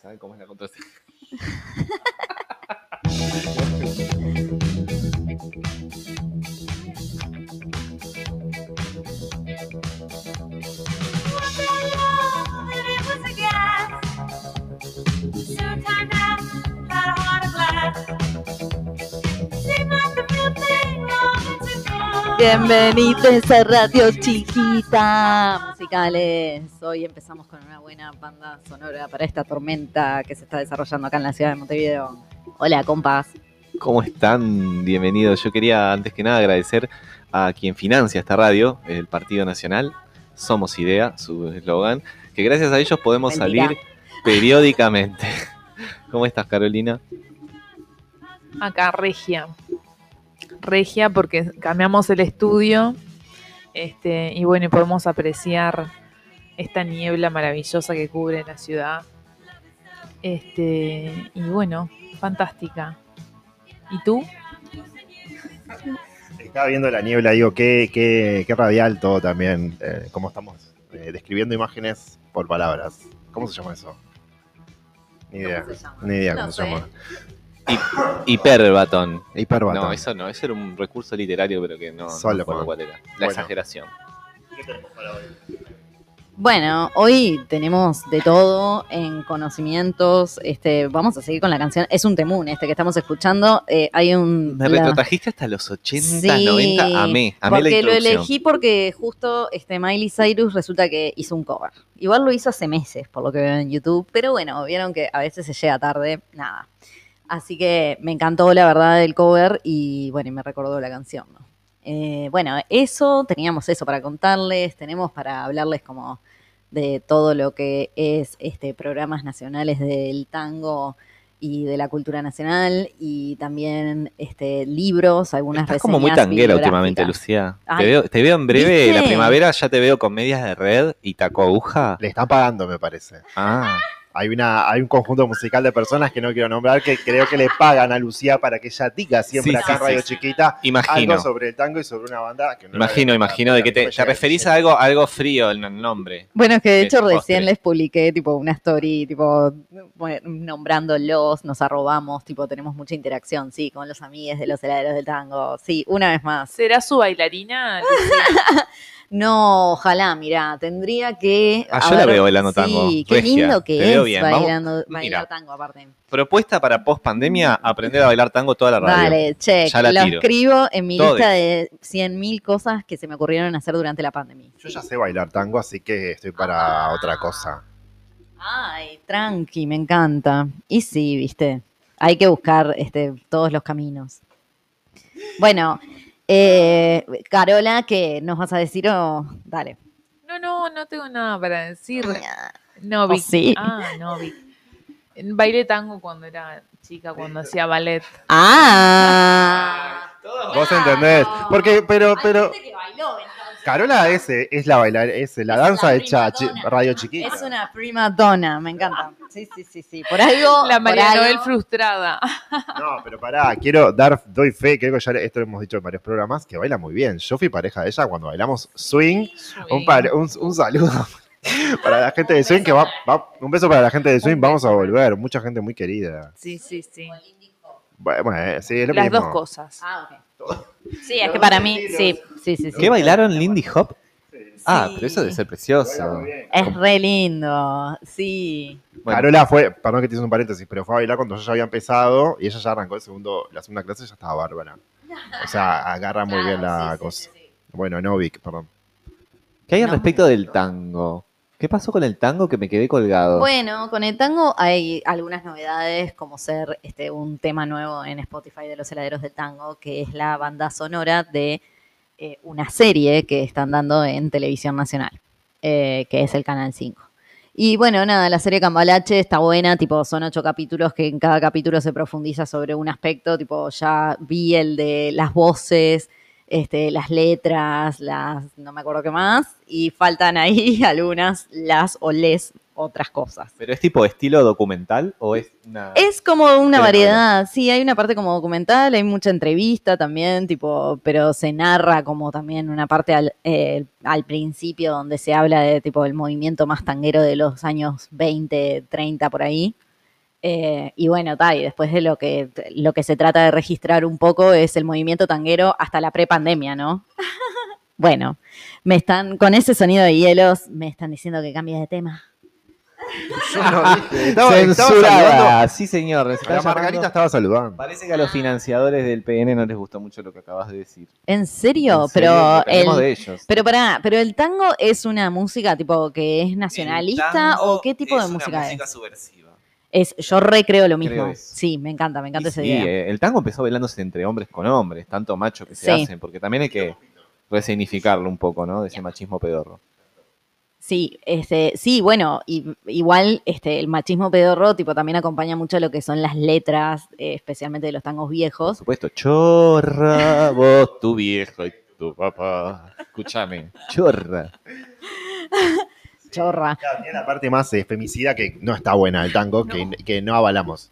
¿Saben cómo es la contraseña? Bienvenidos a Radio Chiquita Musicales. Hoy empezamos con buena banda sonora para esta tormenta que se está desarrollando acá en la ciudad de Montevideo. Hola, compas. ¿Cómo están? Bienvenidos. Yo quería antes que nada agradecer a quien financia esta radio, el Partido Nacional. Somos Idea, su eslogan, que gracias a ellos podemos Mentira. salir periódicamente. ¿Cómo estás, Carolina? Acá, Regia. Regia porque cambiamos el estudio este, y bueno, y podemos apreciar esta niebla maravillosa que cubre la ciudad. Este, y bueno, fantástica. ¿Y tú? Estaba viendo la niebla, digo, qué, qué, qué radial todo también. eh, cómo estamos eh, describiendo imágenes por palabras. ¿Cómo se llama eso? Ni idea. ¿Cómo se llama? Ni idea No cómo se llama. Hiperbatón. Hiperbatón. No, eso no, eso era un recurso literario, pero que no, no Solo fue. cuál era. La Bueno. exageración. Bueno, hoy tenemos de todo en conocimientos. Este, vamos a seguir con la canción. Es un temún este que estamos escuchando. Eh, hay un. Me la- retrotrajiste hasta los 80, Sí, 90. Amé, amé la porque lo introducción. elegí porque justo este Miley Cyrus resulta que hizo un cover. Igual lo hizo hace meses, por lo que veo en YouTube, pero bueno, vieron que a veces se llega tarde, nada. Así que me encantó la verdad el cover y bueno, y me recordó la canción, ¿no? Eh, bueno, eso, teníamos eso para contarles, tenemos para hablarles como de todo lo que es este programas nacionales del tango y de la cultura nacional y también este libros, algunas Estás como muy reseñas tanguera últimamente. Lucía. Ay. Te veo, te veo en breve, ¿Viste? la primavera ya te veo con medias de red y taco aguja. Le están pagando, me parece. Ah, Hay, una, hay un conjunto musical de personas que no quiero nombrar que creo que le pagan a Lucía para que ella diga siempre Sí, acá sí, en Radio sí. Chiquita imagino. algo sobre el tango y sobre una banda que no Imagino, imagino de que te, te referís a algo, algo frío el nombre. Bueno, es que de de hecho postre. recién les publiqué tipo una story, tipo bueno, nombrándolos, nos arrobamos, tipo tenemos mucha interacción, sí, con los amigues de los heladeros del tango, sí, una vez más. ¿Será su bailarina? No, ojalá, mira, tendría que. Ah, yo la veo bailando tango, Sí, qué regia, lindo que te es bien, vamos. bailando, bailar Mira. tango aparte. Propuesta para post pandemia, aprender a bailar tango toda la radio. Dale, check, Ya la lo tiro. escribo en mi lista de 100.000 cosas que se me ocurrieron hacer durante la pandemia. Yo ya sé bailar tango, así que estoy para otra cosa. Ay, tranqui, me encanta. Y sí, viste, hay que buscar este, todos los caminos. Bueno, eh, Carola, ¿qué nos vas a decir? o dale. No, no, no tengo nada para decir. No, ¿O Vic. sí? Ah, no, Vic. Bailé tango cuando era chica, cuando hacía ballet. Ah. Vos entendés. Porque, pero, pero. que bailó, Carola es, es la bailar, es la Es danza chi- donna. radio chiquita. Es una prima donna, me encanta. Sí, sí, sí, sí. Por algo. La por María algo- Noel frustrada. No, pero pará, quiero dar, doy fe, creo que ya esto lo hemos dicho en varios programas, que baila muy bien. Yo fui pareja de ella cuando bailamos swing. Un, par- un, un saludo para la gente de swing, que va, va- un beso para la gente de swing, Un vamos a volver, mucha gente muy querida. Sí, sí, sí. Bueno, eh, sí, es lo Las mismo. dos cosas. Ah, ok. Sí, es que para mí, sí, sí, sí. sí. ¿Qué bailaron Lindy Hop? Ah, Sí. pero eso debe ser precioso. Es re lindo, sí. Bueno, Carola fue, perdón que te hice un paréntesis, pero fue a bailar cuando yo ya había empezado y ella ya arrancó el segundo, la segunda clase y ya estaba bárbara. O sea, agarra muy bien la cosa. Bueno, Novik, perdón. ¿Qué hay al No. respecto del tango? ¿Qué pasó con el tango que me quedé colgado? Bueno, con el tango hay algunas novedades, como ser este un tema nuevo en Spotify de los heladeros del tango, que es la banda sonora de eh, una serie que están dando en televisión nacional, eh, que es el Canal 5. Y bueno, nada, la serie Cambalache está buena, tipo, son ocho capítulos que en cada capítulo se profundiza sobre un aspecto, tipo, ya vi el de las voces, este, las letras, las, no me acuerdo qué más, y faltan ahí algunas, las o les otras cosas. ¿Pero es tipo estilo documental o es una...? Es como una Telenovela. variedad, sí, hay una parte como documental, hay mucha entrevista también, tipo, pero se narra como también una parte al, eh, al principio donde se habla de tipo el movimiento más tanguero de los años 20, 30 por ahí. Eh, y bueno, ta, y después de lo que, lo que se trata de registrar un poco es el movimiento tanguero hasta la prepandemia, ¿no? bueno, me están, con ese sonido de hielos, me están diciendo que cambie de tema. Yo no dije. Estaba, Censurada. Sí, señor. La Margarita llamando- estaba saludando. Parece que a los financiadores del PN no les gustó mucho lo que acabas de decir. ¿En serio? En serio, pero el, de ellos. pero pará, pero el tango es una música tipo que es nacionalista o qué tipo de música, es? subversiva. Es, yo recreo lo mismo. Sí, me encanta, me encanta esa sí, idea. eh, el tango empezó bailándose entre hombres con hombres, tanto macho que se Sí. hacen, porque también hay que resignificarlo un poco, ¿no? De ese machismo pedorro. Sí, este, sí, bueno, y, igual este, el machismo pedorro tipo también acompaña mucho lo que son las letras, eh, especialmente de los tangos Por viejos. supuesto, chorra, vos, tu viejo y tu papá. Escúchame, chorra. Chorra. Claro, tiene la parte más eh, femicida que no está buena el tango, Que, que no avalamos.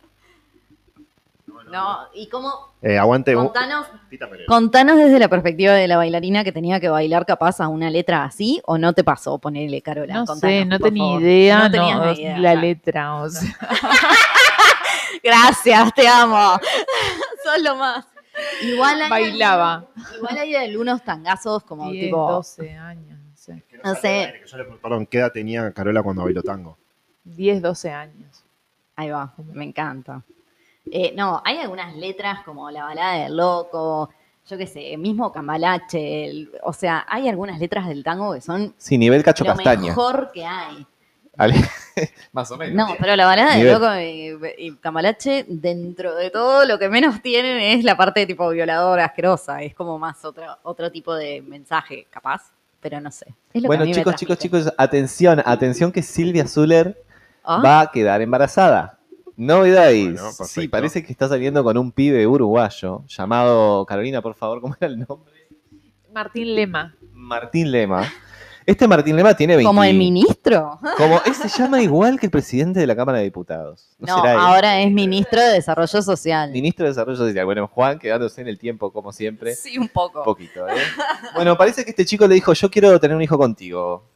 No, y cómo Eh, aguante. contanos, Tita Merelo. contanos desde la perspectiva de la bailarina que tenía que bailar capaz a una letra así o no te pasó ponerle Carola. No Contanos, sé, no tenía idea, No no, idea, la letra, o sea. Gracias, te amo. Sos lo más. Igual hay Bailaba. algunos- igual hay algunos tangazos como 10, tipo 12 años, no sé. no sé. Yo le- Perdón, ¿qué edad tenía Carola cuando bailó tango? 10, 12 años. Ahí va, me encanta. Eh, no, hay algunas letras como la balada del loco, yo qué sé, mismo Cambalache, el- o sea, hay algunas letras del tango que son Sí, nivel cacho lo castaña. mejor que hay. Más o menos. No, pero la balada del Nivel. loco y, y Cambalache, dentro de todo, lo que menos tienen es la parte tipo violadora, asquerosa, es como más otro, otro tipo de mensaje, capaz, pero no sé. Bueno, chicos, chicos, chicos, atención, atención que Silvia Zuller Ah, va a quedar embarazada. Novedades. Bueno, sí, parece que está saliendo con un pibe uruguayo llamado, Carolina, por favor, ¿cómo era el nombre? Martín Lema. Martín Lema. Este Martín Lema tiene 20. como el ministro. Como, él se llama igual que el presidente de la Cámara de Diputados. No, No, será él. ahora es ministro de Desarrollo Social. Ministro de Desarrollo Social. Bueno, Juan quedándose en el tiempo, como siempre. Sí, un poco. Un poquito, ¿eh? Bueno, parece que este chico le dijo, yo quiero tener un hijo contigo.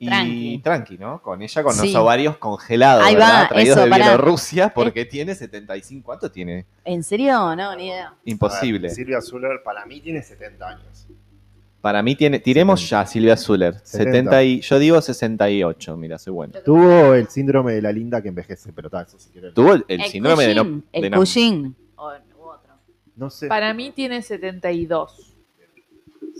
Y Tranqui. tranqui, ¿no? Con ella, con Sí. los ovarios congelados, Ahí ¿verdad? va, Traídos eso, de. Bielorrusia, porque tiene 75. ¿Cuánto tiene? ¿En serio? No, ni idea. Imposible. Ver, Silvia Zuller para mí tiene 70 años. Para mí tiene. Tiremos 70. ya, Silvia Zuller. 70. 70 y, yo digo 68, mira, soy bueno. Tuvo el síndrome de la linda que envejece, pero tal, eso si quieres. Tuvo el, el síndrome de no. Cushing, de El no- Cushing. O u otro. No sé. Para mí tiene 72.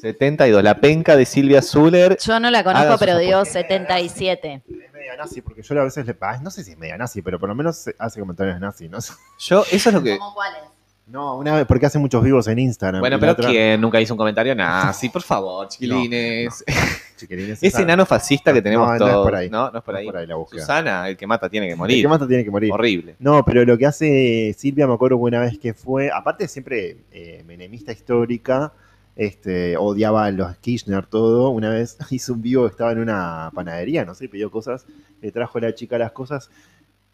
72, la penca de Silvia Zuller. Yo no la conozco, pero digo apuestas. 77. Es media nazi, porque yo a veces le ah, no sé si es media nazi, pero por lo menos hace comentarios nazi, ¿no? Yo, eso es lo que. ¿Cómo cuáles? No, una vez, porque hace muchos vivos en Instagram. Bueno, pero otra- ¿quién nunca hizo un comentario? Nah, sí, por favor, chiquilines. Chiquilines, Ese enano fascista que tenemos No, no todos. es por ahí. No, no es por no ahí. por ahí la búsqueda. Susana, el que mata tiene que El morir. que mata tiene que morir. Horrible. No, pero lo que hace Silvia, me acuerdo una vez que fue, aparte siempre eh, menemista histórica, este, odiaba a los Kirchner todo, una vez hizo un vivo que estaba en una panadería, no sé, pidió cosas, le trajo a la chica las cosas,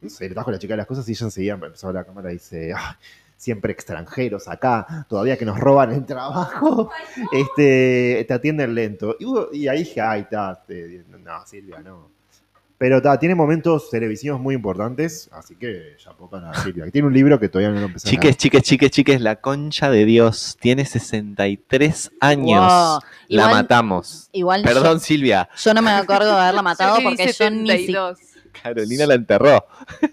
no sé, le trajo a la chica las cosas y ella enseguida empezó a la cámara y dice, "Ay, siempre extranjeros acá, todavía que nos roban el trabajo, este, te atienden lento. Y, ahí dije, ay, está, te- no, Silvia, no. Pero ta, tiene momentos televisivos muy importantes, así que ya poco para Silvia. Tiene un libro que todavía no lo empecé a Chiques, chiques, chiques, chiques, la concha de Dios. Tiene 63 años. Wow. La Igual- matamos. Igual Perdón, yo, Silvia. yo no me acuerdo de haberla matado porque yo ni, 72. Carolina la enterró.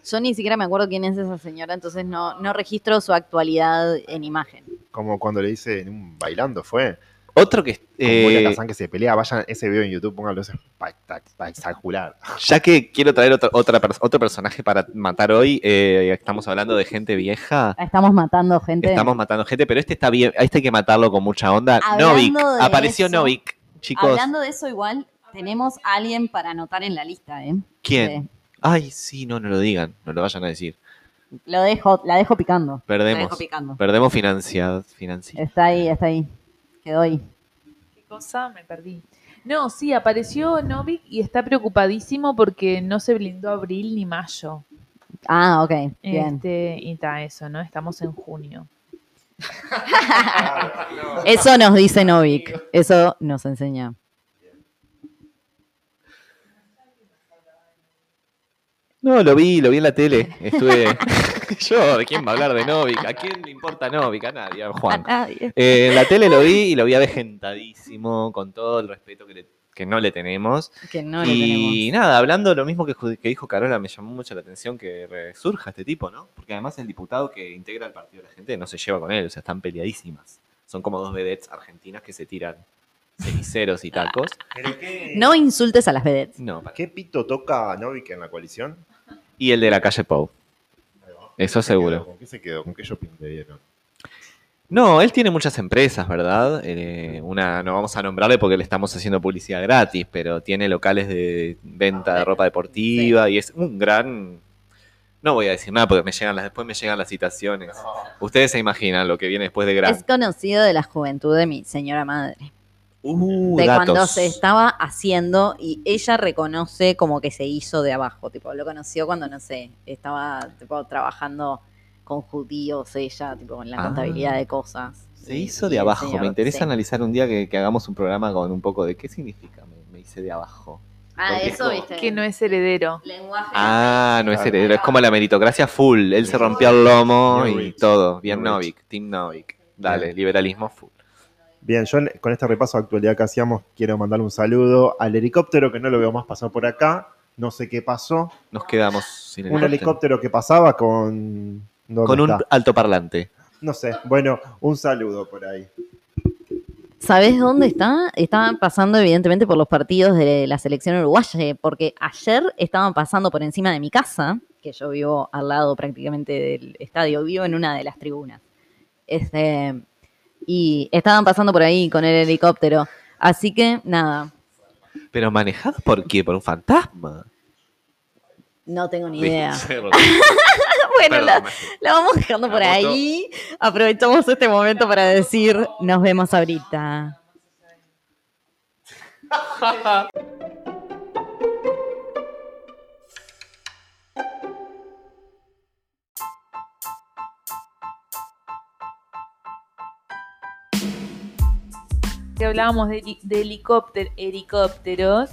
yo ni siquiera me acuerdo quién es esa señora, entonces no, no registro su actualidad en imagen. Como cuando le dice en un bailando fue. Otro que. Eh, Kazan que se pelea. Vayan ese video en YouTube, pónganlo, es espectac- espectacular. ya que quiero traer otro, otra otro personaje para matar hoy, eh, estamos hablando de gente vieja. Estamos matando gente. Estamos matando gente, pero este está bien. Este hay que matarlo con mucha onda. Hablando Novik. Apareció eso, Novik. Chicos, Hablando de eso, igual tenemos a alguien para anotar en la lista, ¿eh? ¿quién? Ay, sí, no, no lo digan. No lo vayan a decir. Lo dejo, la dejo picando. La Perdemos. dejo picando. Perdemos financiados. Financia. Está ahí, está ahí. Quedó ahí. ¿Qué cosa? Me perdí. No, sí, apareció Novik y está preocupadísimo porque no se blindó abril ni mayo. Ah, ok. Bien. Este, y está eso, ¿no? Estamos en junio. Eso nos dice Novik. Eso nos enseña. No, lo vi, lo vi en la tele. Estuve. Yo, ¿de quién va a hablar de Novik? ¿A quién le importa Novik? A nadie, a A Juan. nadie. Eh, en la tele lo vi y lo vi avejentadísimo, con todo el respeto que, le- que no le tenemos. Que no le y tenemos. nada, hablando lo mismo que dijo Carola, me llamó mucho la atención que resurja este tipo, ¿no? Porque además el diputado que integra el partido de la gente no se lleva con él, o sea, están peleadísimas. Son como dos vedettes argentinas que se tiran ceniceros y tacos. ¿Pero qué, No insultes a las vedettes. No, para- ¿Qué pito toca Novik en la coalición? Y el de la calle Pou. Eso seguro. ¿Con qué se quedó? ¿Con qué shopping le dieron? No, él tiene muchas empresas, ¿verdad? Eh, una no vamos a nombrarle porque le estamos haciendo publicidad gratis, pero tiene locales de venta de ropa deportiva y es un gran... No voy a decir nada porque me llegan las, después me llegan las citaciones. Ustedes se imaginan lo que viene después de gran. Es conocido de la juventud de mi señora madre. Uh, de datos. cuando se estaba haciendo y ella reconoce como que se hizo de abajo, tipo, lo conoció cuando, no sé, estaba tipo, trabajando con judíos ella, tipo, en la Ah. contabilidad de cosas. Se Y- hizo de abajo. señor- me interesa sí. analizar un día que, que hagamos un programa con un poco de qué significa me, me hice de abajo. Ah, Porque eso, viste. Que no es heredero. Lenguaje. Ah, no es Claro. heredero, es como la meritocracia full. Él se rompió el lomo y todo. Bien. Novik, Team Novik. Dale, liberalismo full. Bien, yo con este repaso de actualidad que hacíamos, quiero mandarle un saludo al helicóptero que no lo veo más pasar por acá. No sé qué pasó. Nos quedamos sin Un helicóptero que pasaba con. ¿dónde Con un está? altoparlante. No sé. Bueno, un saludo por ahí. ¿Sabés dónde está? Estaban pasando evidentemente por los partidos de la selección uruguaya, porque ayer estaban pasando por encima de mi casa, que yo vivo al lado prácticamente del estadio, vivo en una de las tribunas. Este, y estaban pasando por ahí con el helicóptero. Así que nada, Pero manejado por qué? Por un fantasma. no tengo ni idea. Perdón, bueno, la, vamos dejando por moto. ahí. Aprovechamos este momento para decir, nos vemos ahorita. que hablábamos de, de helicópter, helicópteros,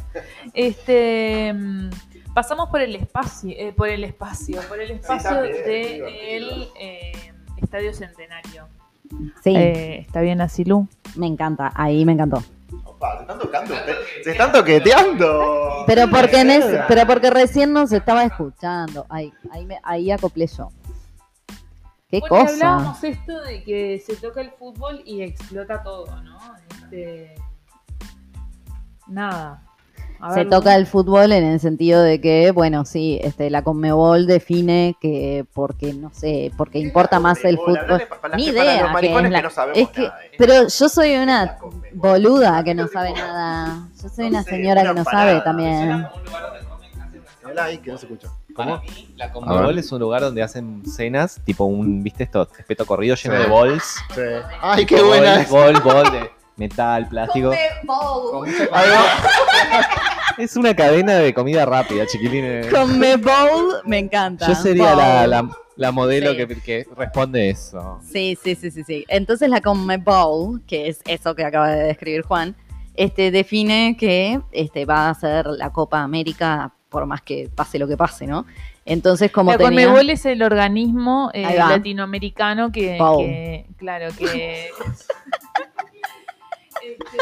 este mm, pasamos por el espacio, eh, por el espacio, por el espacio del Estadio Centenario. Sí, Eh, ¿Está bien así, Lu? me encanta, ahí me encantó. Opa, se están tocando. ustedes. Se están toqueteando. Pero porque, en es- pero porque recién nos estaba escuchando. Ahí, ahí, me- ahí acoplé yo. Qué Bueno, cosa. hablábamos esto de que se toca el fútbol y explota todo, ¿no? Este, Nada. A Se ver, toca el fútbol en el sentido de que, bueno, sí, este, la Conmebol define que porque, no sé, porque importa más el fútbol. Ni idea es la- es que, pero yo soy una boluda que no sabe nada. Yo soy una sé, señora una que no sabe también. Que no se escucha. Para ¿Cómo? mí, la Conmebol es un lugar donde hacen cenas, tipo un, ¿viste esto? Espeto corrido lleno Sí. de bols. Sí. Ay, qué buena. Bol, bol, bol de metal, plástico. Con Ahí va. Es una cadena de comida rápida, chiquilines. Conmebol me encanta. Yo sería la, Bowl. la, la modelo Sí. que, que responde eso. Sí, sí, sí, sí, sí. Entonces la Conmebol, que es eso que acaba de describir Juan, este, define que este, va a ser la Copa América por más que pase lo que pase, ¿no? Entonces, como La tenía... Conmebol es el organismo eh, Ahí va. latinoamericano que, Bowl. que- claro, que, este,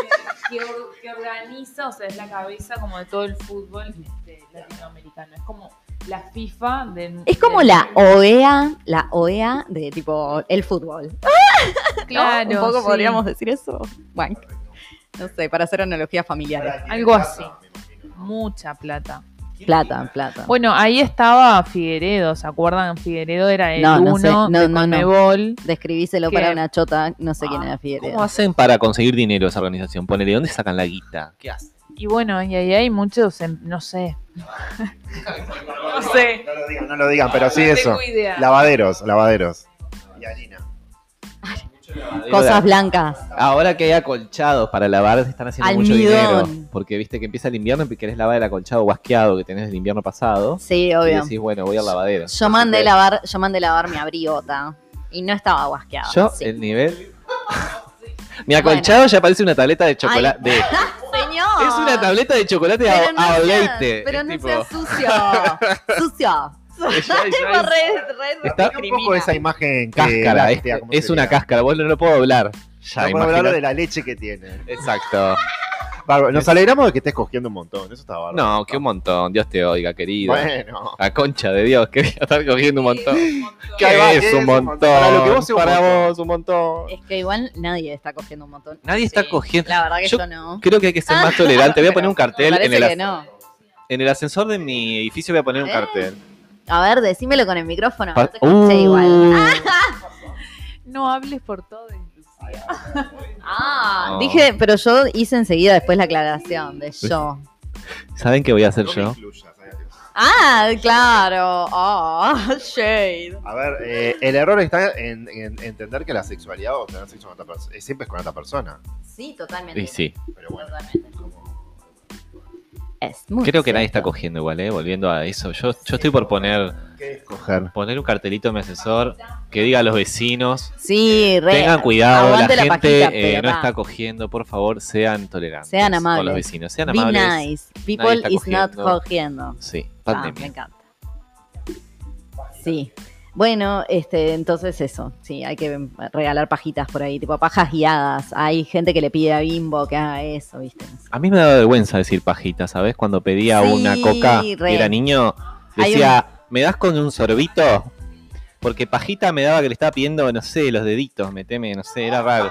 que, or- que organiza, o sea, es la cabeza como de todo el fútbol este, latinoamericano. Es como la FIFA del Es como del- la OEA, la OEA de tipo el fútbol. ¿no? Claro, Un poco sí. podríamos decir eso. Bueno, no sé, para hacer analogías familiares. Algo así. Mucha plata. Plata, plata. Bueno, ahí estaba Figueredo, ¿se acuerdan? Figueredo era el No, no uno sé, no, de no, no. Conmebol. Describíselo para una chota, no sé quién Ah, era ¿Cómo Figueredo. hacen para conseguir dinero esa organización? Ponele, ¿dónde sacan la guita? ¿Qué hacen? Y bueno, y ahí hay muchos, no sé. no sé. No lo digan, no lo digan, pero sí No eso. tengo idea. Lavaderos, lavaderos. Y harina. Cosas blancas. Ahora que hay acolchados para lavar, te están haciendo mucho dinero. Porque viste que empieza el invierno y querés lavar el acolchado guasqueado que tenés del invierno pasado. Sí, Y obvio. decís, bueno, voy al lavadero. Yo mandé lavar, yo mandé lavar mi abrigota y no estaba guasqueado. Yo, sí. el nivel. Mi acolchado ya parece una tableta de chocolate. De, señor. Es una tableta de chocolate Pero a, no a sea-. Pero Es no tipo- sea sucio. sucio. Ya- ya Tipo, es Está- un poco esa imagen cáscara, es, láctea, ¿cómo es sería? una cáscara, vos no lo puedo hablar. Ya, No puedo hablar de la leche que tiene. Exacto. Bárbaro, Nos alegramos de que estés cogiendo un montón. Eso está bárbaro. No, que un montón. Dios te oiga, querido. Bueno. La concha de Dios, quería estar cogiendo un montón. ¿Qué es ¿qué un es un montón? Para lo que vos Para montón. vos, un montón. Es que igual nadie está cogiendo un montón. Nadie está cogiendo. La verdad que Yo yo, no. Creo que hay que ser más tolerante. Voy a poner un cartel en el, que as- no. en el ascensor de mi edificio. Voy a poner un ¿Eh? A ver, decímelo con el micrófono. Pa- no te Uh. igual. No hables por todo. Ah, No. dije, pero yo hice enseguida después la aclaración de yo. ¿Saben qué voy a hacer yo? Ah, claro. Oh, shade. A ver, eh, el error está en, en entender que la sexualidad o tener sexo con otra persona siempre es con otra persona. Sí, totalmente. Y sí. Pero bueno, Totalmente. como- Es muy Creo que nadie está cogiendo igual, ¿eh? Volviendo a eso. Yo, yo estoy por poner, poner un cartelito en mi asesor que diga a los vecinos. Sí, re. Tengan cuidado, la gente pajita, eh, no está cogiendo, por favor, sean tolerantes Sean con amables. los vecinos, sean Be amables. nice. People is not cogiendo. Sí, Ah, me encanta. Sí. Bueno, este, entonces eso, sí, hay que regalar pajitas por ahí, tipo pajas guiadas. Hay gente que le pide a Bimbo que haga eso, ¿viste? No sé. A mí me da vergüenza decir pajita, ¿sabes? Cuando pedía Sí, una coca y era niño, decía, ¿me das con un sorbito? Porque pajita me daba que le estaba pidiendo, no sé, los deditos, meteme, no sé, era raro.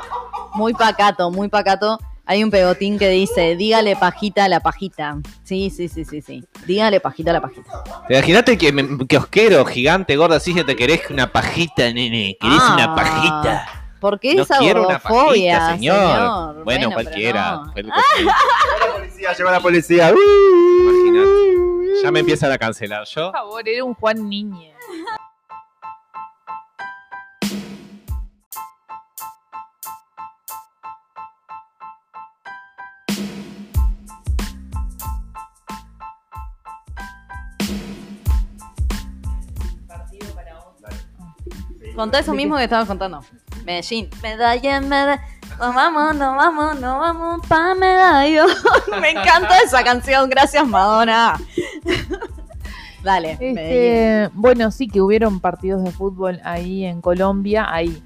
Muy pacato, muy pacato. Hay un pegotín que dice, dígale pajita a la pajita. Sí, sí, sí, sí, sí. Dígale pajita a la pajita. Imagínate que, me- que osquero, gigante, gordo, así que te querés una pajita, nene. ¿Querés Ah. una pajita? ¿Por qué No esa quiero una gordofobia, pajita, señor. Bueno, pero cualquiera. no. Fue lo que- Llegó la policía, llegó la policía. Imagínate. Ya me empiezan a cancelar. Yo Por favor, era un Juan Niñe. Contá eso mismo que estabas contando. Medellín. Medalla, medalla. Nos vamos, nos vamos, nos vamos pa' medallo. Me encanta esa canción. Gracias, Madonna. Dale, Medellín. Este, bueno, sí que hubieron partidos de fútbol ahí en Colombia, ahí.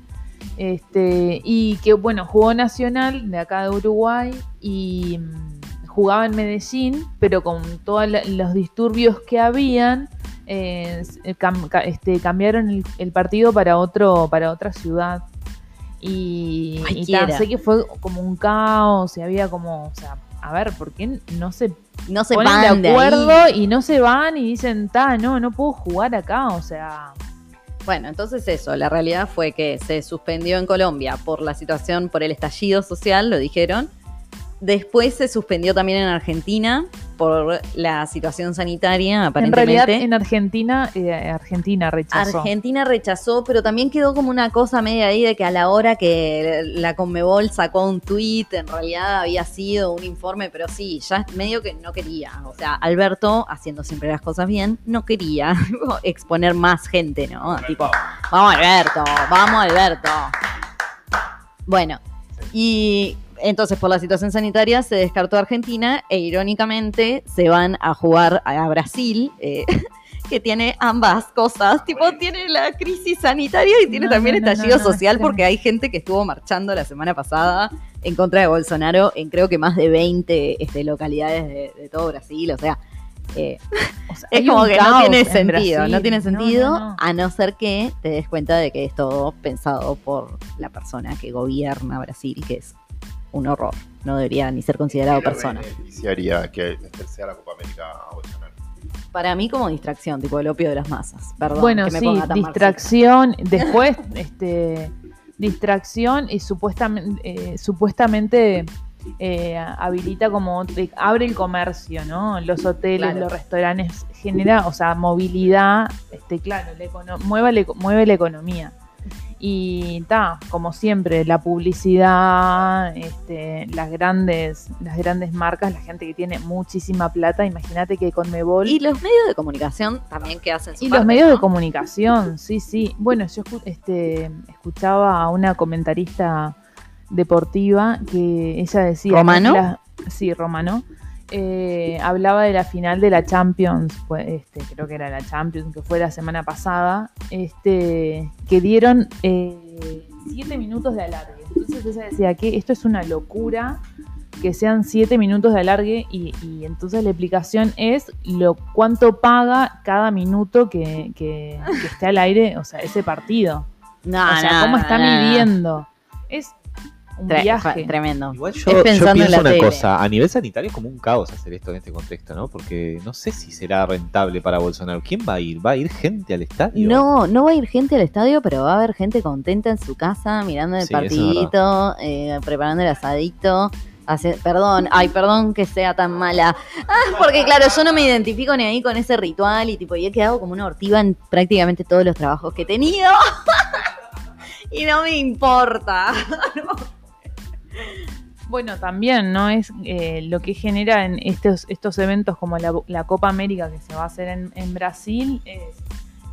Este, y que bueno, jugó Nacional de acá de Uruguay y mm, jugaba en Medellín, pero con todos los disturbios que habían, eh, cam- ca- este, cambiaron el, el partido para otro, para otra ciudad. Y, y sé que fue como un caos y había como, o sea, a ver, ¿por qué no se no se ponen van de acuerdo y no se van y dicen, ta, no, no puedo jugar acá, o sea, Bueno, entonces eso, la realidad fue que se suspendió en Colombia por la situación, por el estallido social, lo dijeron. Después se suspendió también en Argentina por la situación sanitaria, en aparentemente. realidad en Argentina, eh, Argentina rechazó. Argentina rechazó, pero también quedó como una cosa media ahí de que a la hora que la Conmebol sacó un tuit, en realidad había sido un informe, pero sí, ya medio que no quería. O sea, Alberto, haciendo siempre las cosas bien, no quería exponer más gente, ¿no? Tipo, vamos Alberto, vamos Alberto. Bueno, y entonces por la situación sanitaria se descartó Argentina e irónicamente se van a jugar a a Brasil. eh, que tiene ambas cosas, tipo tiene la crisis sanitaria y tiene No, también no, estallido no, social porque hay gente que estuvo marchando la semana pasada en contra de Bolsonaro en creo que más de 20 este, localidades de, de todo Brasil, o sea, eh, O sea, es como que no tiene en sentido, Brasil. no tiene sentido, a no ser que te des cuenta de que es todo pensado por la persona que gobierna Brasil, que es un horror, no debería ni ser considerado persona. beneficiaría que sea la Copa América Bolsonaro? Para mí como distracción, tipo el opio de las masas, perdón. Bueno, que me sí, ponga tan distracción, después, este, distracción y supuestamente, eh, supuestamente eh, habilita como, te- abre el comercio, ¿no? Los hoteles, Claro. los restaurantes, genera, o sea, movilidad, este, claro, la econo- mueve, la, eco- mueve la economía. Y ta, como siempre, la publicidad, este, las grandes, las grandes marcas, la gente que tiene muchísima plata, imagínate que con Mebol Y los medios de comunicación también que hacen su y parte, los medios ¿no? de comunicación, sí, sí. Bueno, yo este, escuchaba a una comentarista deportiva que ella decía... ¿Romano? la- sí, Romano, eh, hablaba de la final de la Champions, pues, este, creo que era la Champions, que fue la semana pasada, este, que dieron eh, siete minutos de alargue. Entonces ella decía que esto es una locura que sean siete minutos de alargue y, y entonces la explicación es lo cuánto paga cada minuto que, que- que esté al aire, o sea, ese partido. No, o sea, no, cómo está no. midiendo. Es un Tre- viaje. Tremendo. Igual Es yo, yo pensando en pienso la una tele. cosa, a nivel sanitario es como un caos hacer esto en este contexto, ¿no? Porque no sé si será rentable para Bolsonaro. ¿Quién va a ir? ¿Va a ir gente al estadio? No, no va a ir gente al estadio, pero va a haber gente contenta en su casa, mirando el Sí, es partidito, eh, preparando el asadito. hace- perdón, ay, perdón que sea tan mala. Ah, porque claro, yo no me identifico ni ahí con ese ritual y tipo, y he quedado como una ortiva en prácticamente todos los trabajos que he tenido. y no me importa. Bueno, también, ¿no? Es eh, lo que genera en estos, estos eventos como la, la Copa América que se va a hacer en, Brasil, es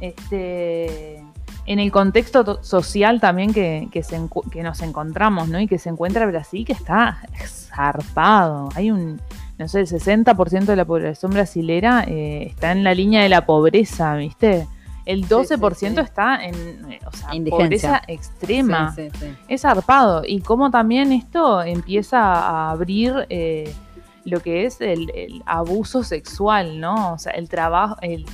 este en el contexto to- social también que, que, se que nos encontramos, ¿no? Y que se encuentra Brasil, que está zarpado. Hay un, no sé, el 60% de la población brasilera eh, está en la línea de la pobreza, ¿viste? El 12% sí, sí. está en eh, o sea, pobreza extrema Sí, sí, sí. es zarpado. Y cómo también esto empieza a abrir eh, lo que es el, el abuso sexual, ¿no? O sea, el trabajo, el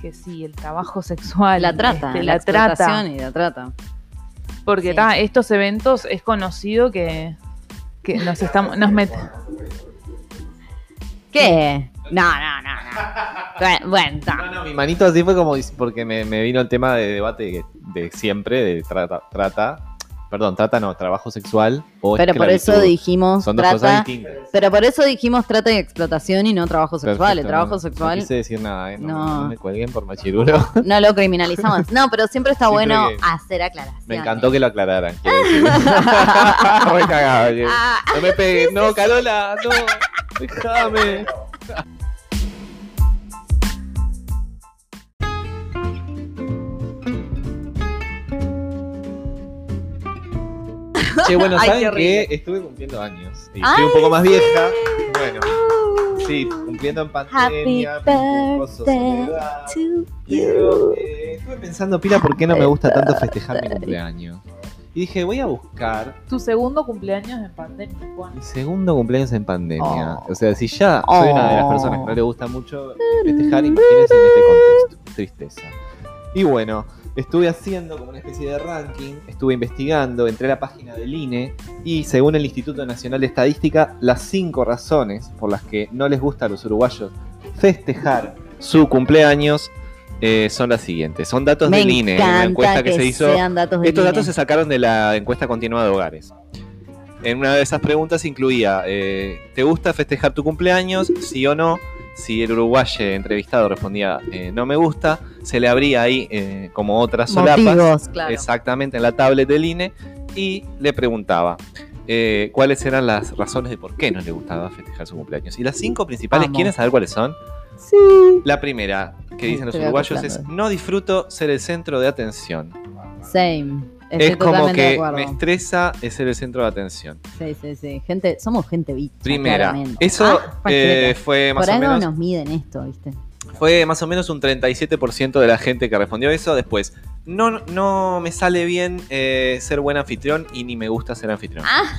que sí, el trabajo sexual. La trata, este, la, la trata. y la trata. Porque Sí. ta, estos eventos es conocido que, que nos estamos, nos met- ¿Qué? No, no, no, no. Bueno. No, no, mi manito así fue como porque me, me vino el tema de debate de siempre, de trata, trata, perdón, trata no, trabajo sexual o Pero por eso dijimos Son dos cosas distintas. Pero por eso dijimos trata y explotación y no trabajo sexual. El trabajo no- sexual No quise decir nada, ¿eh? no, No. no me cuelguen por machirulo. no lo criminalizamos. No, pero siempre está Siempre bueno que- hacer aclaraciones. Me encantó que lo aclararan. Re cagado. Ah, No me pegues, no, Carola, no, déjame. Che, bueno, Ay, ¿saben qué? Estuve cumpliendo años. Y Ay, estoy un poco más vieja. Bueno, sí, cumpliendo en pandemia, soledad. to Pero, you. eh, estuve pensando, Pila, ¿por qué no me gusta tanto festejar mi cumpleaños? Y dije, voy a buscar tu segundo cumpleaños en pandemia, Juan. mi segundo cumpleaños en pandemia. Oh. O sea, si ya soy una de las personas que no le gusta mucho festejar, imagínense en este contexto. Tristeza. Y bueno, estuve haciendo como una especie de ranking, estuve investigando, entré a la página del INE y según el Instituto Nacional de Estadística, las cinco razones por las que no les gusta a los uruguayos festejar su cumpleaños eh, son las siguientes. Son datos Me del INE, una encuesta que, que, se hizo datos estos datos INE. se sacaron de la encuesta continua de hogares. En una de esas preguntas incluía, eh, ¿te gusta festejar tu cumpleaños? Sí o no. Si el uruguayo entrevistado respondía, eh, no me gusta, se le abría ahí eh, como otras solapas. Motivos, claro. Exactamente, en la tablet del INE. Y le preguntaba, eh, ¿cuáles eran las razones de por qué no le gustaba festejar su cumpleaños? Y las cinco principales, Vamos. ¿quieren saber cuáles son? Sí. La primera que dicen los uruguayos es, no disfruto ser el centro de atención. Same. Estoy es como que me estresa es ser el centro de atención. Sí, sí, sí. Gente, somos gente bicha. Primera, claramente. eso Ah, eh, fue más Por o algo menos nos miden esto, ¿viste? fue más o menos un 37% de la gente que respondió eso. Después, no, no me sale bien eh, ser buen anfitrión y ni me gusta ser anfitrión. Ah.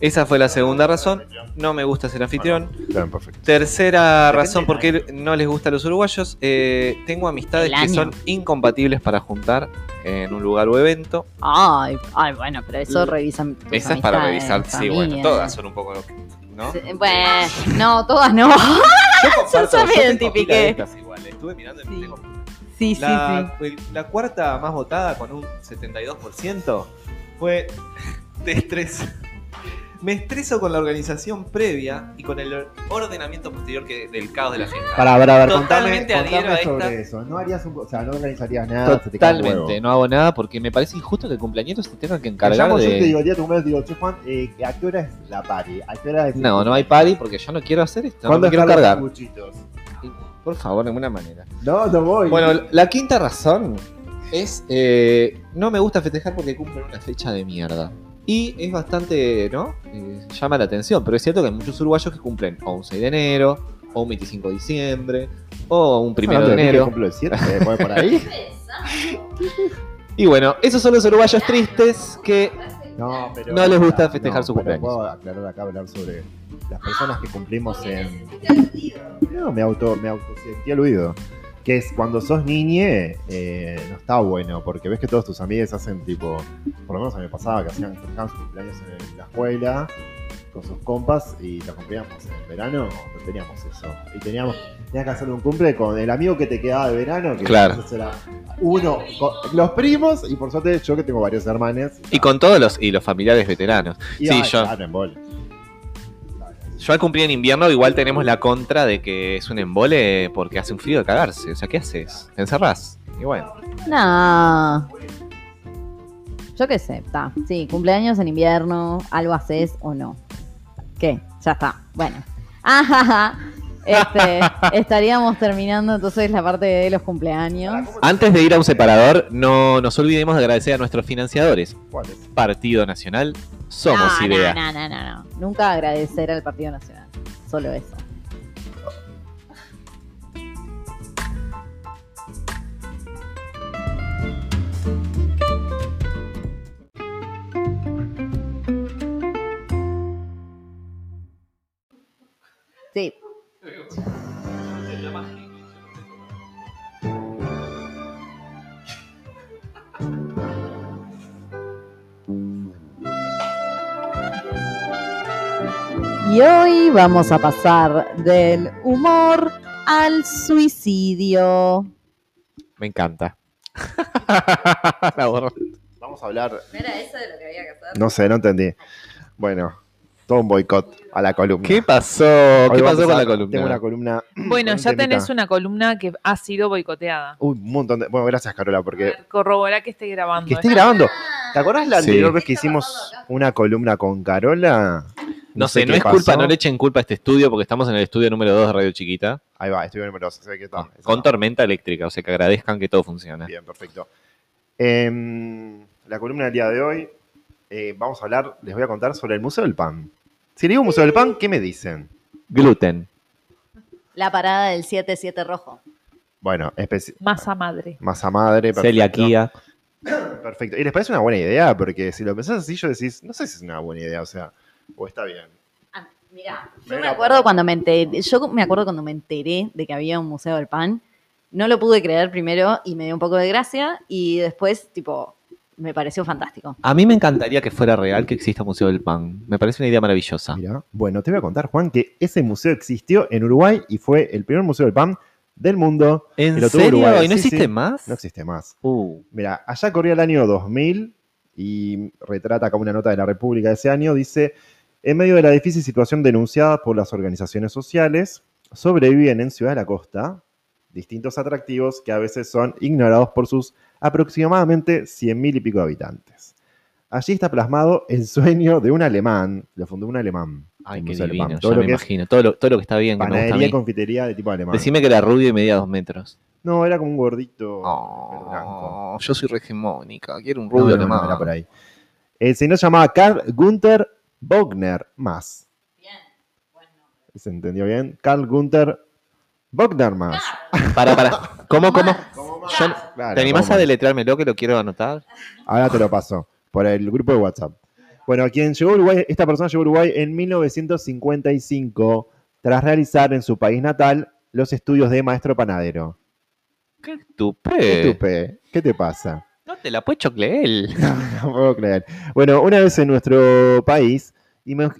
Esa fue la segunda razón. No me gusta ser anfitrión. Perfecto. Tercera razón por qué no les gusta a los uruguayos. eh, tengo amistades que son incompatibles para juntar en un lugar o evento. Ay, ay, bueno, pero eso revisan. tus Esa es para revisar. Sí, bueno, todas son un poco. ¿No? Sí, Bueno, no, todas no. Yo comparto, me yo identifiqué. igual, Estuve mirando y Sí. tengo Sí, sí, la, sí. la cuarta más votada con un 72% fue de estrés. Me estreso con la organización previa y con el ordenamiento posterior que, del caos de la fiesta. Para, para, ver, Totalmente contame, contame a sobre esta. eso. No harías un, o sea, no organizarías nada. Totalmente, no hago nada porque me parece injusto que el cumpleañero se tenga que encargar llamo, yo te de... digo, el día de tu cumpleaños, digo, che Juan, eh, ¿a qué hora es la party? ¿A qué hora es No, no hay party porque yo no quiero hacer esto, no ¿Cuándo me quiero cargar. Por favor, de alguna manera. No, no voy. Bueno, la quinta razón es eh, no me gusta festejar porque cumplen una fecha de mierda. Y es bastante, ¿no? Eh, llama la atención, pero es cierto que hay muchos uruguayos que cumplen o un 6 de enero, o un 25 de diciembre, o un 1 de que enero. cumplo el 7, ¿me puede por ahí? Y bueno, esos son los uruguayos tristes que No, pero. No les gusta festejar su pero cumpleaños. Puedo aclarar acá, hablar sobre las personas que cumplimos en. No, me auto, me auto sentí aludido. Que es cuando sos niñe, eh, no está bueno, porque ves que todos tus amigos hacen tipo. Por lo menos a mí me pasaba que hacían sus cumpleaños en la escuela con sus compas y los cumplíamos en verano, no teníamos eso. Y teníamos, tenías que hacer un cumple con el amigo que te quedaba de verano, que Claro. era uno, con los primos, y por suerte yo que tengo varios hermanos. Y con todos los, y los familiares veteranos. Y, sí, ay, yo- claro, en bola. Yo al cumplir en invierno igual tenemos la contra de que es un embole porque hace un frío de cagarse. O sea, ¿qué haces? ¿Te encerrás? Y bueno. No. Yo qué sé, está. Sí, cumpleaños en invierno, algo haces o no. ¿Qué? Ya está. Bueno. Ajaja. Este, estaríamos terminando entonces la parte de los cumpleaños. Antes de ir a un separador, no nos olvidemos de agradecer a nuestros financiadores. ¿Cuál es? Partido Nacional, Somos no, Idea. No, no, no, no, no. Nunca agradecer al Partido Nacional. Solo eso. Sí. Y hoy vamos a pasar del humor al suicidio. Me encanta. La borro. Vamos a hablar. ¿Era eso de lo que había que hacer? No sé, no entendí. Bueno, todo un boicot a la columna. ¿Qué pasó? Hoy ¿Qué pasó con la columna? Tengo una columna. Bueno, ya temita. tenés una columna que ha sido boicoteada. Uy, un montón de. Bueno, gracias, Carola, porque. Corrobora que esté grabando. Que esté ¿eh? grabando. ¿Te acordás la Sí. anterior vez que hicimos una columna con Carola? No sé, no qué es culpa, no le echen culpa a este estudio porque estamos en el estudio número 2 de Radio Chiquita. Ahí va, estoy número 2. Se ve que está. Esa Con no. tormenta eléctrica, o sea que agradezcan que todo funciona. Bien, perfecto. Em, la columna del día de hoy, eh, vamos a hablar, les voy a contar sobre el Museo del Pan. Si le digo Museo del Pan, ¿qué me dicen? Gluten. La parada del 7-7 rojo. Bueno, Masa madre. masa madre. perfecto. Celiaquía. Perfecto. ¿Y les parece una buena idea? Porque si lo pensás así, yo decís, no sé si es una buena idea, o sea, o está bien. Ah, Mirá, yo me acuerdo cuando me enteré, yo me acuerdo cuando me enteré de que había un museo del pan. No lo pude creer primero y me dio un poco de gracia y después, tipo, me pareció fantástico. A mí me encantaría que fuera real que exista Museo del Pan. Me parece una idea maravillosa. Mira, bueno, te voy a contar, Juan, que ese museo existió en Uruguay y fue el primer museo del pan del mundo. ¿En lo serio? Uruguay. ¿Y no Sí, existe sí. más? No existe más. Uh, Mira, allá corría el año 2000 y retrata acá una nota de la República de ese año. Dice, en medio de la difícil situación denunciada por las organizaciones sociales, sobreviven en Ciudad de la Costa distintos atractivos que a veces son ignorados por sus aproximadamente 100.000 y pico habitantes. Allí está plasmado el sueño de un alemán, lo fundó un alemán. ay, qué divino. Ya Todo lo me que imagino. Todo lo, todo lo que está bien, que me gusta a panadería y mí. confitería de tipo alemán. Decime que era rubio y medía dos metros. No, era como un gordito pero blanco. Oh, yo soy regemónica. Quiero un rubio no, no, alemán. era por ahí. El señor se llamaba Carl Gunther Bogner más. ¿Se entendió bien? Carl Gunther Bogner más. Para, para. ¿Cómo, cómo? Yo- Claro, ¿Te animás a deletreármelo que lo quiero anotar? Ahora te lo paso por el grupo de WhatsApp. Bueno, quien llegó a Uruguay, esta persona llegó a Uruguay en 1955 tras realizar en su país natal los estudios de maestro panadero. ¡Qué ¿Qué tupé! tupe? ¿Qué te pasa? No te la puedes choclear. No puedo creer. Bueno, una vez en nuestro país,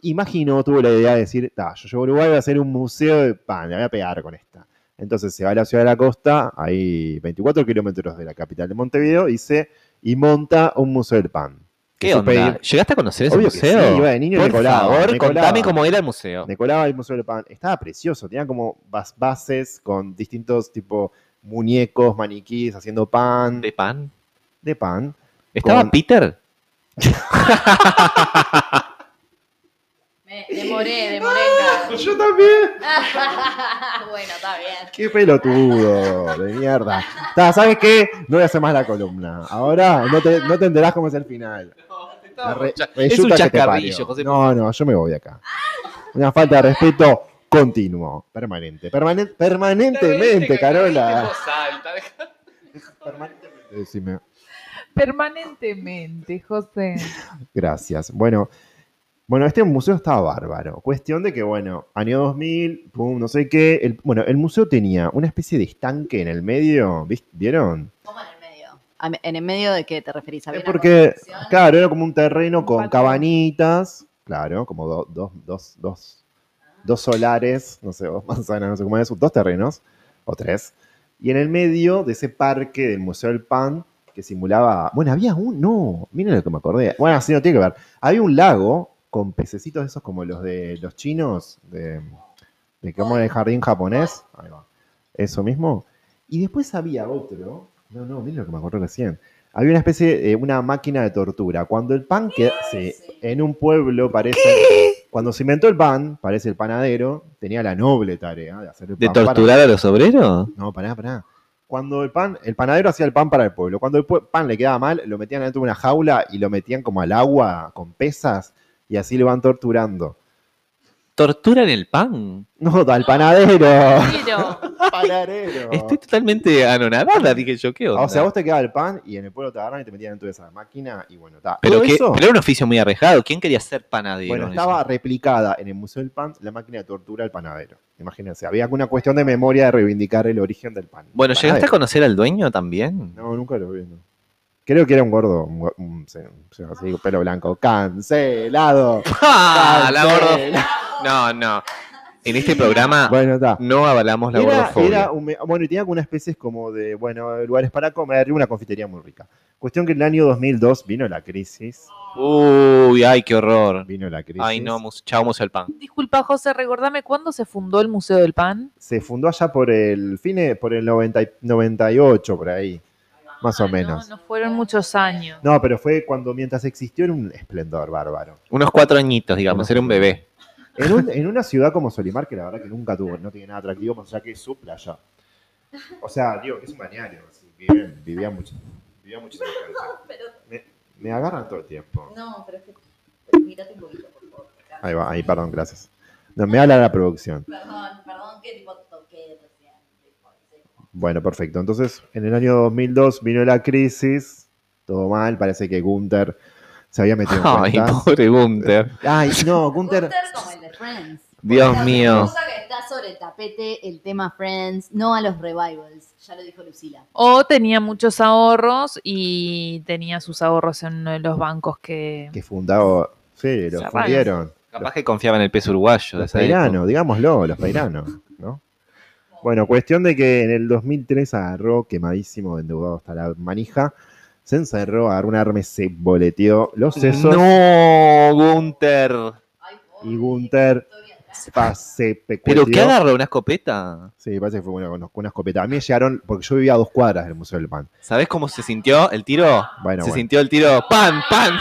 imagino, tuvo la idea de decir, "Ta, yo llego a Uruguay, voy a hacer un museo de pan, me voy a pegar con esta. Entonces se va a la ciudad de la costa, ahí 24 kilómetros de la capital de Montevideo, dice, y monta un museo del pan. ¿Qué onda? pedí- ¿Llegaste a conocer ese Obvio que museo? sí, iba de niño y Por me colaba, favor, me contame cómo era el museo. Me colaba el Museo del Pan. Estaba precioso. Tenía como bas- bases con distintos tipo muñecos, maniquíes haciendo pan. ¿De pan? De pan. ¿Estaba Con- Peter? Me demoré, demoré. Yo también. bueno, está bien. Qué pelotudo, de mierda. Ta, ¿Sabes qué? No voy a hacer más la columna. Ahora no te, no te enterás cómo es el final. La re- es un chascarrillo. José. No, no, yo me voy de acá. Una falta de respeto continuo, permanente. Permanen- permanentemente, Carola. Permanentemente, decime. Permanentemente, José. Gracias. Bueno, bueno, este museo estaba bárbaro. Cuestión de que, bueno, año 2000, pum, no sé qué. el- bueno, el museo tenía una especie de estanque en el medio, ¿vis- ¿vieron? ¿Cómo en el medio? A me- ¿En el medio de qué te referís? ¿Había porque, claro, era como un terreno con cabanitas, claro, como do- dos, dos, dos, dos solares, no sé, dos manzanas, no sé cómo es, dos terrenos, o tres. Y en el medio de ese parque del Museo del Pan, que simulaba, bueno, había un, no, miren lo que me acordé, bueno, sí, no tiene que ver, había un lago con pececitos esos como los de los chinos, de, de como en el jardín japonés, Ahí va. eso mismo. Y después había otro, no, no, miren lo que me acordé recién, había una especie de una máquina de tortura. Cuando el pan que sí, en un pueblo parece. Cuando se inventó el pan, parece el panadero, tenía la noble tarea de hacer el ¿De pan. para- torturar a los obreros? No, pará, pará. Cuando el pan, el panadero hacía el pan para el pueblo. Cuando el pan le quedaba mal, lo metían dentro de una jaula y lo metían como al agua con pesas y así lo van torturando. ¿Torturan el pan? No, al panadero. Panadero. Estoy totalmente anonadada, dije yo, ¿qué onda? O sea, vos te quedaba el pan y en el pueblo te agarran y te metían dentro de esa máquina y bueno, está. pero, Todo que, eso- pero era un oficio muy arriesgado. ¿Quién quería ser panadero? Bueno, en estaba eso? replicada en el Museo del Pan la máquina de tortura del panadero. Imagínense, había alguna cuestión de memoria de reivindicar el origen del pan. Bueno, ¿llegaste a conocer al dueño también? No, nunca lo vi. no. Creo que era un gordo, un, un- así, pelo blanco. ¡Cancelado! ¡Ah! La gordo. No, no. En este programa Bueno, no avalamos la Era, un bueno, y tenía algunas especies como de, bueno, lugares para comer y una confitería muy rica. Cuestión que en el año 2002 vino la crisis. Uy, ay, qué horror. Vino la crisis. Ay, no, mus- chao, Museo del Pan. disculpa, José, recordame cuándo se fundó el Museo del Pan. Se fundó allá por el fin, por el 90 y- 98, por ahí. Más o menos. No, no fueron muchos años. No, pero fue cuando mientras existió era un esplendor bárbaro. Unos cuatro añitos, digamos, Unos era un bebé. En, un- en una ciudad como Solimar, que la verdad que nunca tuvo, no tiene nada atractivo, más allá que es su playa. O sea, digo, que es un así, viven- vivía mucho. Vivía muchísima gente. Me, me agarran todo el tiempo. No, pero es que. Mírate un poquito, por favor. Ahí va, ahí, perdón, gracias. No, me habla la producción. Perdón, perdón, que tipo. Bueno, perfecto. Entonces, en el año 2002 vino la crisis, todo mal, parece que Gunther se había metido en Ay, cuentas. pobre Gunther. Ay, no, Gunther... Gunther como el de Friends. Dios Otra mío. cosa que está sobre el tapete, el tema Friends, no a los revivals. Ya lo dijo Lucila. O tenía muchos ahorros y tenía sus ahorros en uno de los bancos que... que fundado, sí, los fundieron. Capaz que confiaba en el peso uruguayo. Los peiranos, digámoslo, los peiranos, ¿no? Bueno, cuestión de que en el 2003 agarró quemadísimo, endeudado hasta la manija, se encerró, agarró un arma y se boleteó los sesos. No, Gunther. Y Gunther pa- se ¿Pero qué agarró? ¿Una escopeta? Sí, parece que fue una, con una escopeta. A mí me llegaron, porque yo vivía a dos cuadras del Museo del Pan. ¿Sabés cómo se sintió el tiro? Bueno, se bueno. sintió el tiro. ¡Pan, pan!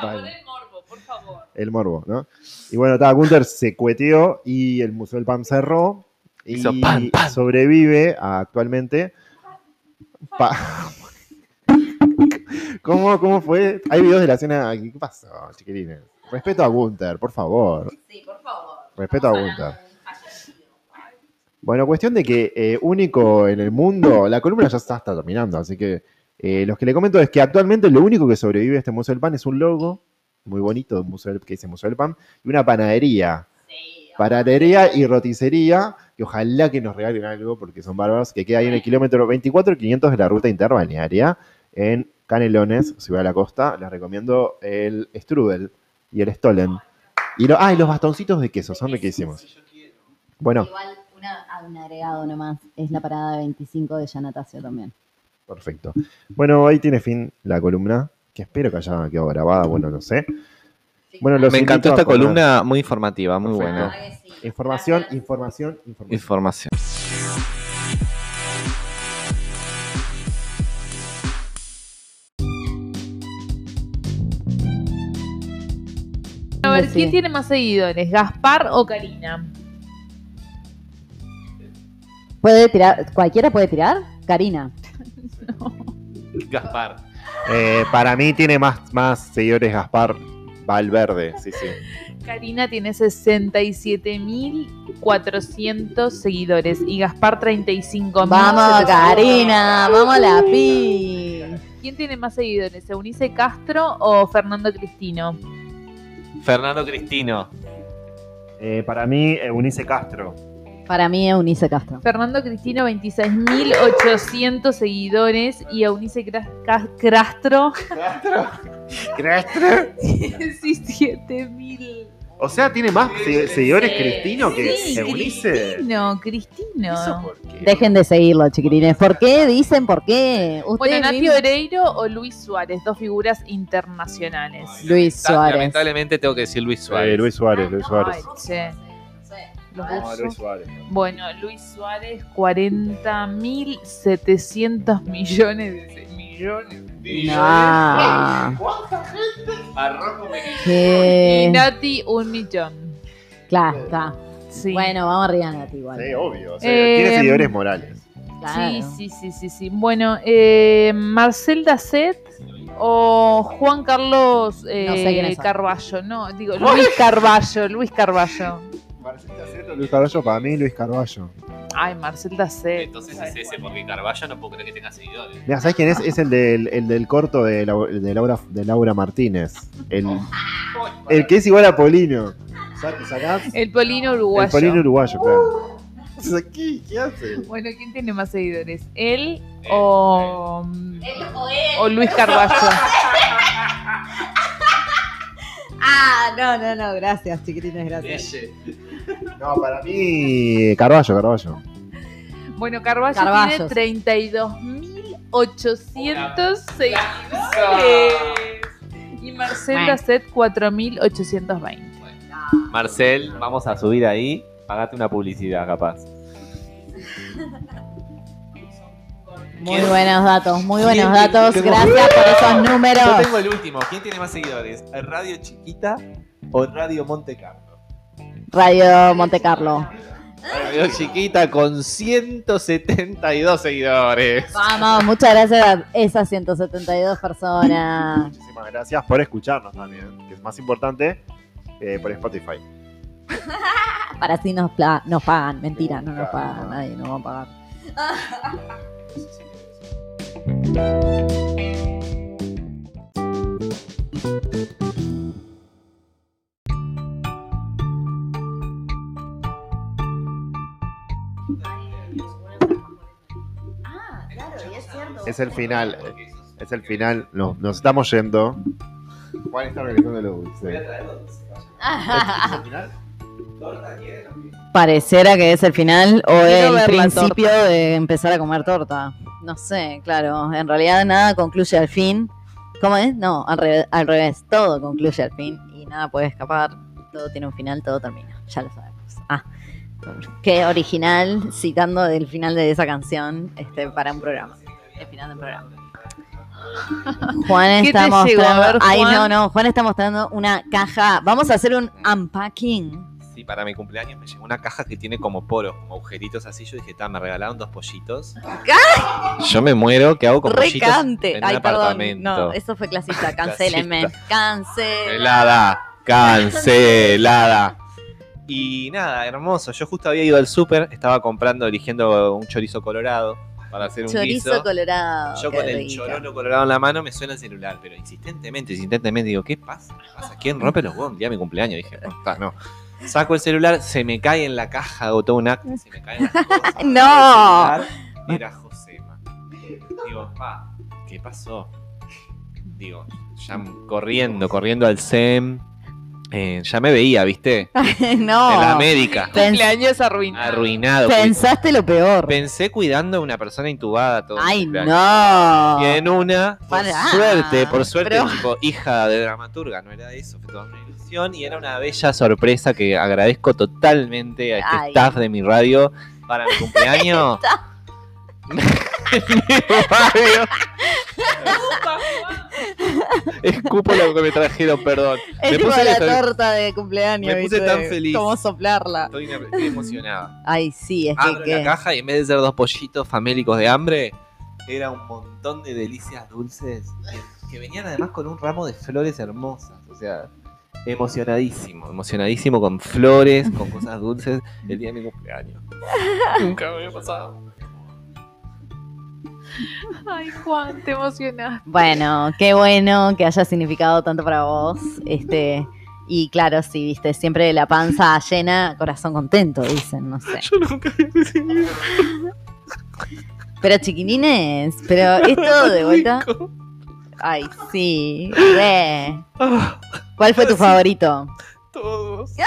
Bueno. el morbo, por favor. El morbo, ¿no? Y bueno, estaba Gunther se cueteó y el Museo del Pan cerró. Y Hizo pan, pan. sobrevive a, actualmente. pa- ¿Cómo, ¿Cómo fue? Hay videos de la escena. ¿Qué pasó, chiquilines? Respeto a Gunther, por favor. Sí, por favor. Respeto a Gunther. Bueno, cuestión de que eh, único en el mundo, la columna ya está, está terminando, así que eh, los que le comento es que actualmente lo único que sobrevive a este Museo del Pan es un logo muy bonito de un museo del- que dice Museo del Pan y una panadería. Panadería y roticería, que ojalá que nos regalen algo porque son bárbaros, que queda ahí en el kilómetro 24 500 de la ruta interbalnearia en Canelones, Ciudad de la Costa. Les recomiendo el strudel y el stollen. Y, lo- ah, y los bastoncitos de queso, son riquísimos. Bueno, Igual una, un agregado nomás. Es la parada 25 de Yanatacio también. Perfecto. Bueno, ahí tiene fin la columna, que espero que haya quedado grabada, bueno, no sé. Bueno, los Me encantó esta columna muy informativa, muy Perfecto. buena. Información, información, información. Información. A ver, Sí. ¿quién tiene más seguidores? ¿Gaspar o Karina? ¿Puede tirar? ¿Cualquiera puede tirar? Karina. Gaspar. Eh, para mí tiene más, más seguidores Gaspar Valverde, sí, sí. Karina tiene 67.400 seguidores y Gaspar 35.000. Vamos, Karina, vamos a la pi. ¿Quién tiene más seguidores, Eunice Castro o Fernando Cristino? Fernando Cristino. Eh, para mí, Eunice Castro. Para mí es Unice Castro. Fernando Cristino 26.800 seguidores y Eunice Castro ¿Castro? 17.000. O sea, tiene más se- seguidores Cristino que Sí, Eunice. Cristino, Cristino. ¿Eso por qué? Dejen de seguirlo, chiquilines. ¿Por qué? Dicen por qué. Bueno, Nati Oreiro o Luis Suárez, dos figuras internacionales. Luis Ta- Suárez. Lamentablemente tengo que decir Luis Suárez. Eh, Luis Suárez, Luis Suárez. Ay, che. Los No, dos Luis Suárez. Bueno, Luis Suárez, 40.700 millones de millones. No. Barroco me- Y Que... Nati, un millón. Claro, está. Sí. Bueno, vamos arriba, Nati, igual. Sí, obvio. o sea, Eh, tiene seguidores morales. Claro. Sí, sí, sí, sí, sí. Bueno, eh, Marcel Dacet o Juan Carlos eh, No sé es. Carballo, no, digo Luis Carballo, Luis Carballo. Luis Carballo, para mí, Luis Carballo. Ay, Marcel Dacet. Entonces es ese, porque Carballo no puedo creer que tenga seguidores. Mira, ¿sabes quién es? Es el del, el del corto de, Lau- de Laura, de Laura Martínez. El, el que es igual a Polino. Sa- ¿Sacás? El Polino uruguayo. El Polino uruguayo, claro. ¿Qué haces aquí? ¿Qué hace? Bueno, ¿quién tiene más seguidores? ¿Él o, o Luis Carballo? Ah, no, no, no, gracias, chiquitines, gracias. No, para mí, Carballo, Carballo. Bueno, Carballo Carballos. tiene 32.800 seguidores. Y Marcel. Dacet 4.820. Marcel, vamos a subir ahí. Pagate una publicidad, capaz. Muy buenos datos, muy ¿Quién buenos datos. Gracias por esos números. Yo tengo el último. ¿Quién tiene más seguidores? ¿Radio Chiquita o Radio Monte Carlo? Radio Monte Carlo. Radio Chiquita con 172 seguidores. Vamos, muchas gracias a esas 172 personas. Muchísimas gracias por escucharnos también, que es más importante, eh, por Spotify. Para así nos, nos pagan. Mentira, no nos pagan nadie, no vamos a pagar. Ah, claro, y es cierto. Es el final. Es el final. No, nos estamos yendo. Juan está regresando los dulces. ¿Es el final? Pareciera que es el final o el principio de empezar a comer torta. No sé, claro. En realidad nada concluye al fin. ¿Cómo es? No, al revés, al revés. Todo concluye al fin y nada puede escapar. Todo tiene un final, todo termina. Ya lo sabemos. Ah, qué original citando del final de esa canción este, para un programa. El final del programa. Juan ¿Qué está mostrando. Ay, no, no. Juan está mostrando una caja. Vamos a hacer un unpacking. Para mi cumpleaños me llegó una caja que tiene como poros, como agujeritos así. Yo dije, "Ta, me regalaron dos pollitos. Yo me muero, ¿qué hago con pollitos Recante. en Ay, un perdón. apartamento? No, eso fue clasista. Cancélenme. Cancel. Cancelada, cancelada. Y nada, hermoso. Yo justo había ido al súper, estaba comprando, eligiendo un chorizo colorado para hacer un Chorizo guiso. colorado. Yo con el rico. chorono colorado en la mano me suena el celular, pero insistentemente, insistentemente digo, ¿qué pasa? ¿Qué pasa? ¿Quién rompe los huevos? Día de mi cumpleaños. Dije, no, está, no. Saco el celular, se me cae en la caja, hago todo un acto, se me caen las cosas. No. Era Josema. Digo, pa, ¿qué pasó? Digo, ya corriendo, corriendo al SEM. eh, ya me veía, ¿viste? no. En la médica. Cumpleaños arruinado. Arruinado. Pensaste lo peor. Pensé cuidando a una persona intubada todo. Ay, no. Y en una, por Pará. suerte, por suerte, Pero- tipo, hija de dramaturga, no era eso, fue y era una bella sorpresa que agradezco totalmente a este Ay. staff de mi radio para mi cumpleaños. mi radio. Escupo lo que me trajeron, perdón. Es me puse, la estoy, torta de cumpleaños. me puse tan feliz. Cómo soplarla. estoy, estoy emocionado. Ay, sí, es que. Abro la que- caja y en vez de ser dos pollitos famélicos de hambre, era un montón de delicias dulces que, que venían además con un ramo de flores hermosas. O sea, emocionadísimo, emocionadísimo con flores, con cosas dulces el día de mi cumpleaños. Nunca me había pasado. Ay, Juan, te emocionaste. Bueno, qué bueno que haya significado tanto para vos. Este, y claro, sí, viste, siempre la panza llena, corazón contento, dicen, no sé. Yo nunca había recibido. Pero chiquilines, pero esto de vuelta. Rico. Ay, sí, re. Ah, ¿Cuál fue tu Sí. favorito? todos.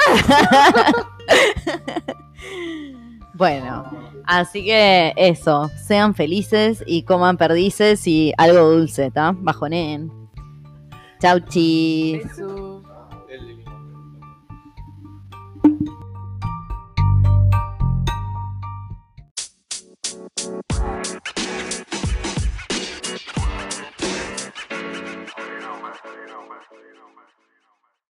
Bueno, así que eso, sean felices y coman perdices y algo dulce, ¿tá? Bajonen. Chau, chi. Jesús.